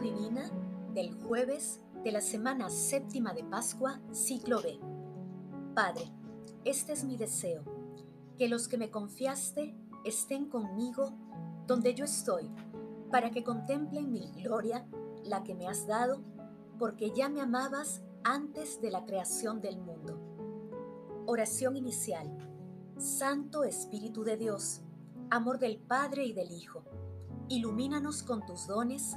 Divina del jueves de la semana séptima de Pascua, ciclo B. Padre, este es mi deseo, que los que me confiaste estén conmigo donde yo estoy, para que contemplen mi gloria, la que me has dado, porque ya me amabas antes de la creación del mundo. Oración inicial. Santo Espíritu de Dios, amor del Padre y del Hijo, ilumínanos con tus dones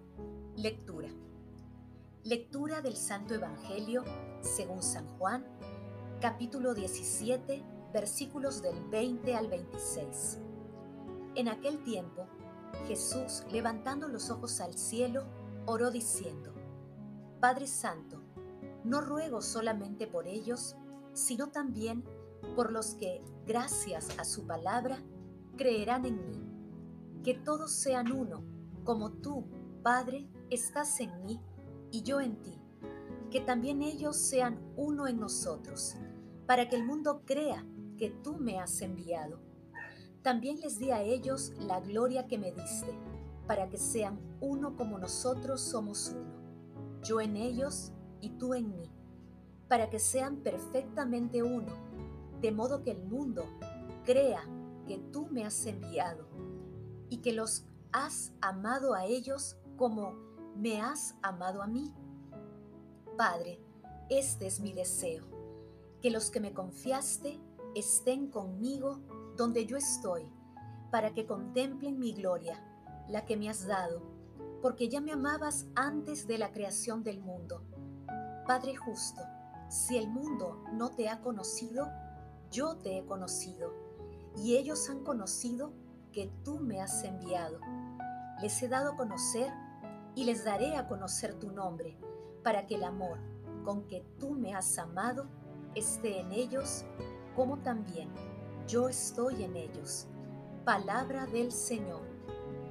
Lectura. Lectura del Santo Evangelio según San Juan, capítulo 17, versículos del 20 al 26. En aquel tiempo, Jesús, levantando los ojos al cielo, oró diciendo, Padre Santo, no ruego solamente por ellos, sino también por los que, gracias a su palabra, creerán en mí. Que todos sean uno, como tú, Padre, estás en mí y yo en ti, que también ellos sean uno en nosotros, para que el mundo crea que tú me has enviado. También les di a ellos la gloria que me diste, para que sean uno como nosotros somos uno, yo en ellos y tú en mí, para que sean perfectamente uno, de modo que el mundo crea que tú me has enviado y que los has amado a ellos como me has amado a mí. Padre, este es mi deseo, que los que me confiaste estén conmigo donde yo estoy, para que contemplen mi gloria, la que me has dado, porque ya me amabas antes de la creación del mundo. Padre justo, si el mundo no te ha conocido, yo te he conocido, y ellos han conocido que tú me has enviado. Les he dado a conocer y les daré a conocer tu nombre, para que el amor con que tú me has amado esté en ellos, como también yo estoy en ellos. Palabra del Señor.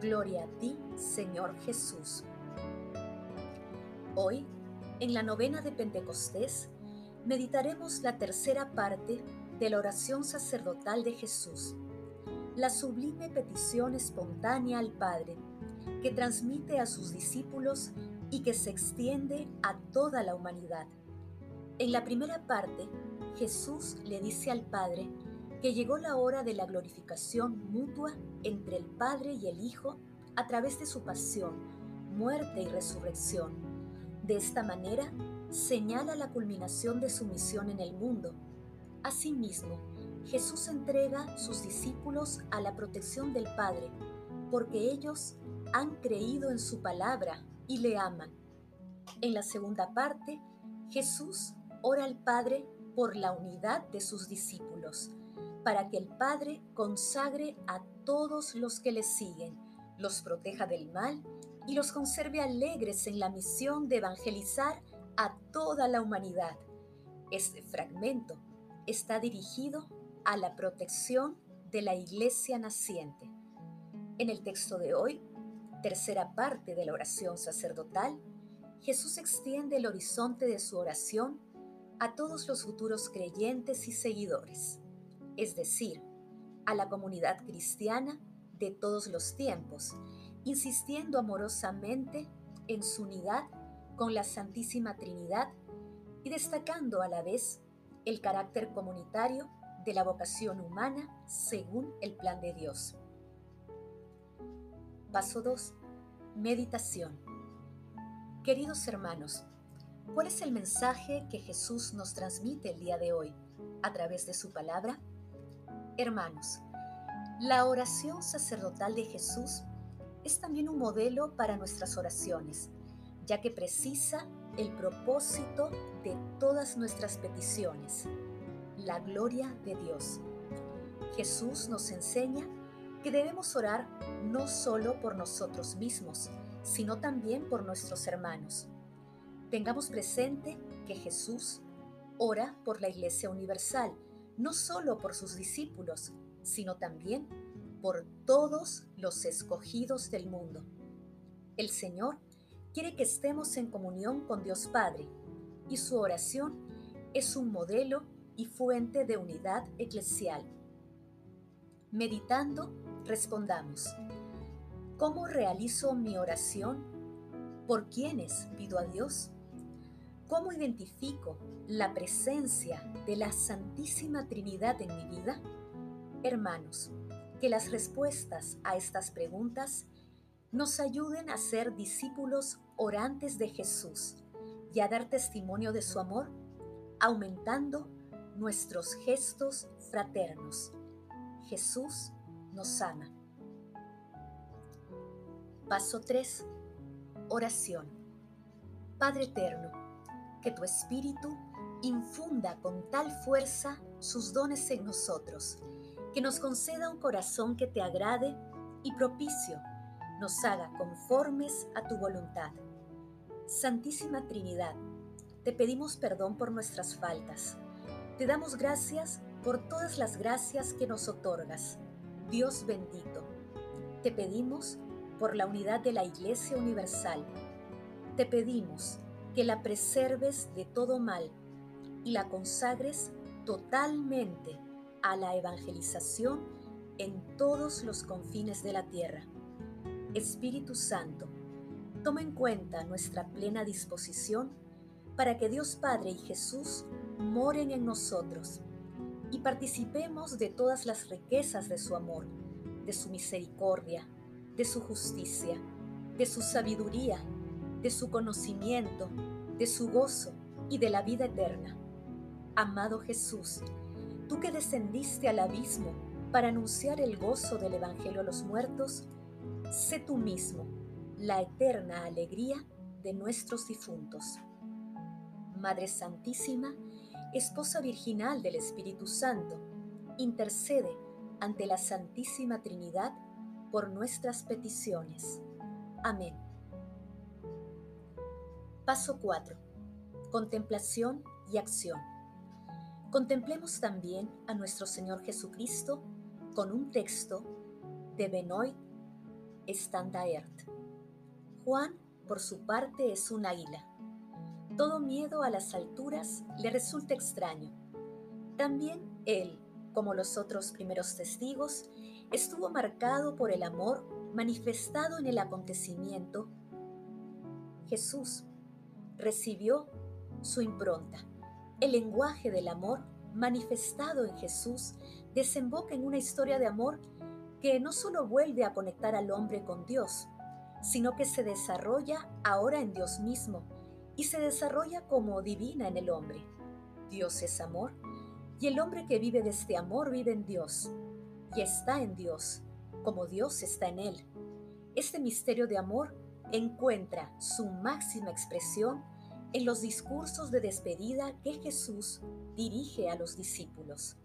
Gloria a ti, Señor Jesús. Hoy, en la novena de Pentecostés, meditaremos la tercera parte de la oración sacerdotal de Jesús, la sublime petición espontánea al Padre que transmite a sus discípulos y que se extiende a toda la humanidad. En la primera parte, Jesús le dice al Padre que llegó la hora de la glorificación mutua entre el Padre y el Hijo a través de su pasión, muerte y resurrección. De esta manera, señala la culminación de su misión en el mundo. Asimismo, Jesús entrega sus discípulos a la protección del Padre, porque ellos han creído en su palabra y le aman. En la segunda parte, Jesús ora al Padre por la unidad de sus discípulos, para que el Padre consagre a todos los que le siguen, los proteja del mal y los conserve alegres en la misión de evangelizar a toda la humanidad. Este fragmento está dirigido a la protección de la iglesia naciente. En el texto de hoy tercera parte de la oración sacerdotal, Jesús extiende el horizonte de su oración a todos los futuros creyentes y seguidores, es decir, a la comunidad cristiana de todos los tiempos, insistiendo amorosamente en su unidad con la Santísima Trinidad y destacando a la vez el carácter comunitario de la vocación humana según el plan de Dios. Paso 2. Meditación. Queridos hermanos, ¿cuál es el mensaje que Jesús nos transmite el día de hoy a través de su palabra? Hermanos, la oración sacerdotal de Jesús es también un modelo para nuestras oraciones, ya que precisa el propósito de todas nuestras peticiones, la gloria de Dios. Jesús nos enseña que debemos orar no solo por nosotros mismos, sino también por nuestros hermanos. Tengamos presente que Jesús ora por la Iglesia Universal, no solo por sus discípulos, sino también por todos los escogidos del mundo. El Señor quiere que estemos en comunión con Dios Padre y su oración es un modelo y fuente de unidad eclesial. Meditando, respondamos, ¿cómo realizo mi oración? ¿Por quiénes pido a Dios? ¿Cómo identifico la presencia de la Santísima Trinidad en mi vida? Hermanos, que las respuestas a estas preguntas nos ayuden a ser discípulos orantes de Jesús y a dar testimonio de su amor, aumentando nuestros gestos fraternos. Jesús nos ama. Paso 3. Oración. Padre Eterno, que tu Espíritu infunda con tal fuerza sus dones en nosotros, que nos conceda un corazón que te agrade y propicio, nos haga conformes a tu voluntad. Santísima Trinidad, te pedimos perdón por nuestras faltas. Te damos gracias por todas las gracias que nos otorgas. Dios bendito, te pedimos por la unidad de la Iglesia Universal. Te pedimos que la preserves de todo mal y la consagres totalmente a la evangelización en todos los confines de la tierra. Espíritu Santo, toma en cuenta nuestra plena disposición para que Dios Padre y Jesús moren en nosotros y participemos de todas las riquezas de su amor, de su misericordia, de su justicia, de su sabiduría, de su conocimiento, de su gozo y de la vida eterna. Amado Jesús, tú que descendiste al abismo para anunciar el gozo del Evangelio a los muertos, sé tú mismo la eterna alegría de nuestros difuntos. Madre Santísima, Esposa Virginal del Espíritu Santo, intercede ante la Santísima Trinidad por nuestras peticiones. Amén. Paso 4. Contemplación y acción. Contemplemos también a nuestro Señor Jesucristo con un texto de Benoit Standaert. Juan, por su parte, es un águila. Todo miedo a las alturas le resulta extraño. También él, como los otros primeros testigos, estuvo marcado por el amor manifestado en el acontecimiento. Jesús recibió su impronta el lenguaje del amor manifestado en Jesús desemboca en una historia de amor que no solo vuelve a conectar al hombre con Dios, sino que se desarrolla ahora en Dios mismo y se desarrolla como divina en el hombre. Dios es amor y el hombre que vive de este amor vive en Dios y está en Dios, como Dios está en él. Este misterio de amor encuentra su máxima expresión en los discursos de despedida que Jesús dirige a los discípulos.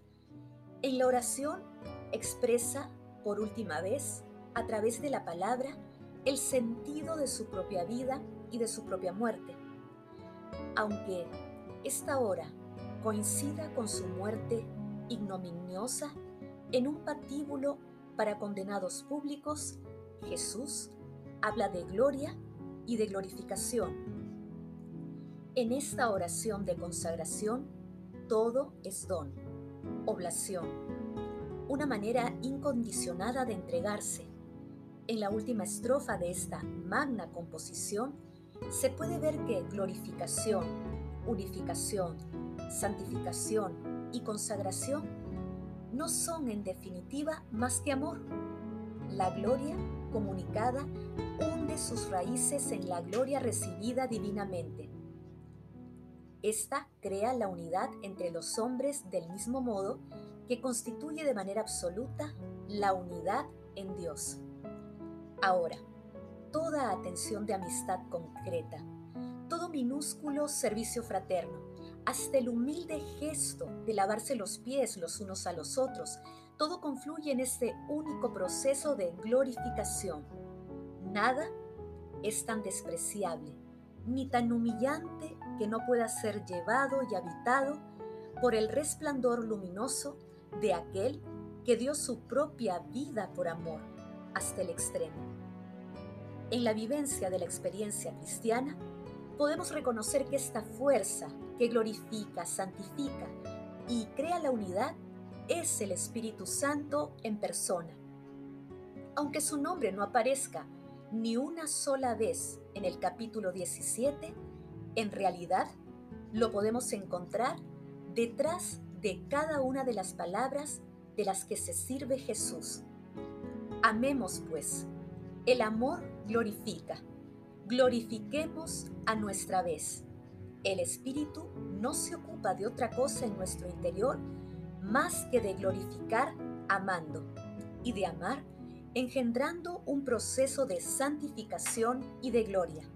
En la oración expresa por última vez, a través de la palabra, el sentido de su propia vida y de su propia muerte. Aunque esta hora coincida con su muerte ignominiosa en un patíbulo para condenados públicos, Jesús habla de gloria y de glorificación en esta oración de consagración, todo es don, oblación, una manera incondicionada de entregarse. En la última estrofa de esta magna composición se puede ver que glorificación, unificación, santificación y consagración no son en definitiva más que amor. La gloria comunicada hunde sus raíces en la gloria recibida divinamente esta crea la unidad entre los hombres del mismo modo que constituye de manera absoluta la unidad en Dios. Ahora, toda atención de amistad concreta, todo minúsculo servicio fraterno, hasta el humilde gesto de lavarse los pies los unos a los otros, todo confluye en este único proceso de glorificación. Nada es tan despreciable, ni tan humillante que no pueda ser llevado y habitado por el resplandor luminoso de aquel que dio su propia vida por amor hasta el extremo. En la vivencia de la experiencia cristiana, podemos reconocer que esta fuerza que glorifica, santifica y crea la unidad es el Espíritu Santo en persona. Aunque su nombre no aparezca ni una sola vez en el capítulo 17, en realidad lo podemos encontrar detrás de cada una de las palabras de las que se sirve Jesús. Amemos pues, el amor glorifica, glorifiquemos a nuestra vez. El Espíritu no se ocupa de otra cosa en nuestro interior más que de glorificar amando y de amar engendrando un proceso de santificación y de gloria.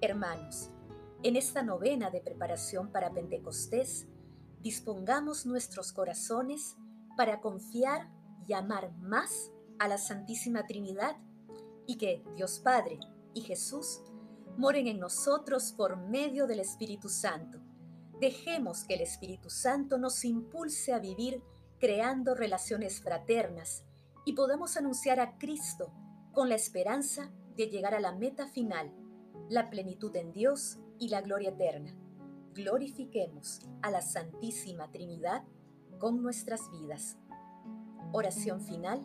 Hermanos, en esta novena de preparación para Pentecostés, dispongamos nuestros corazones para confiar y amar más a la Santísima Trinidad y que Dios Padre y Jesús moren en nosotros por medio del Espíritu Santo. Dejemos que el Espíritu Santo nos impulse a vivir creando relaciones fraternas y podamos anunciar a Cristo con la esperanza de llegar a la meta final, la plenitud en Dios y la gloria eterna. Glorifiquemos a la Santísima Trinidad con nuestras vidas. Oración final.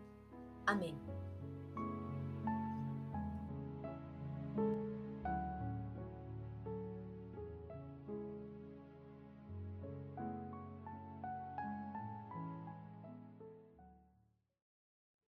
Amén.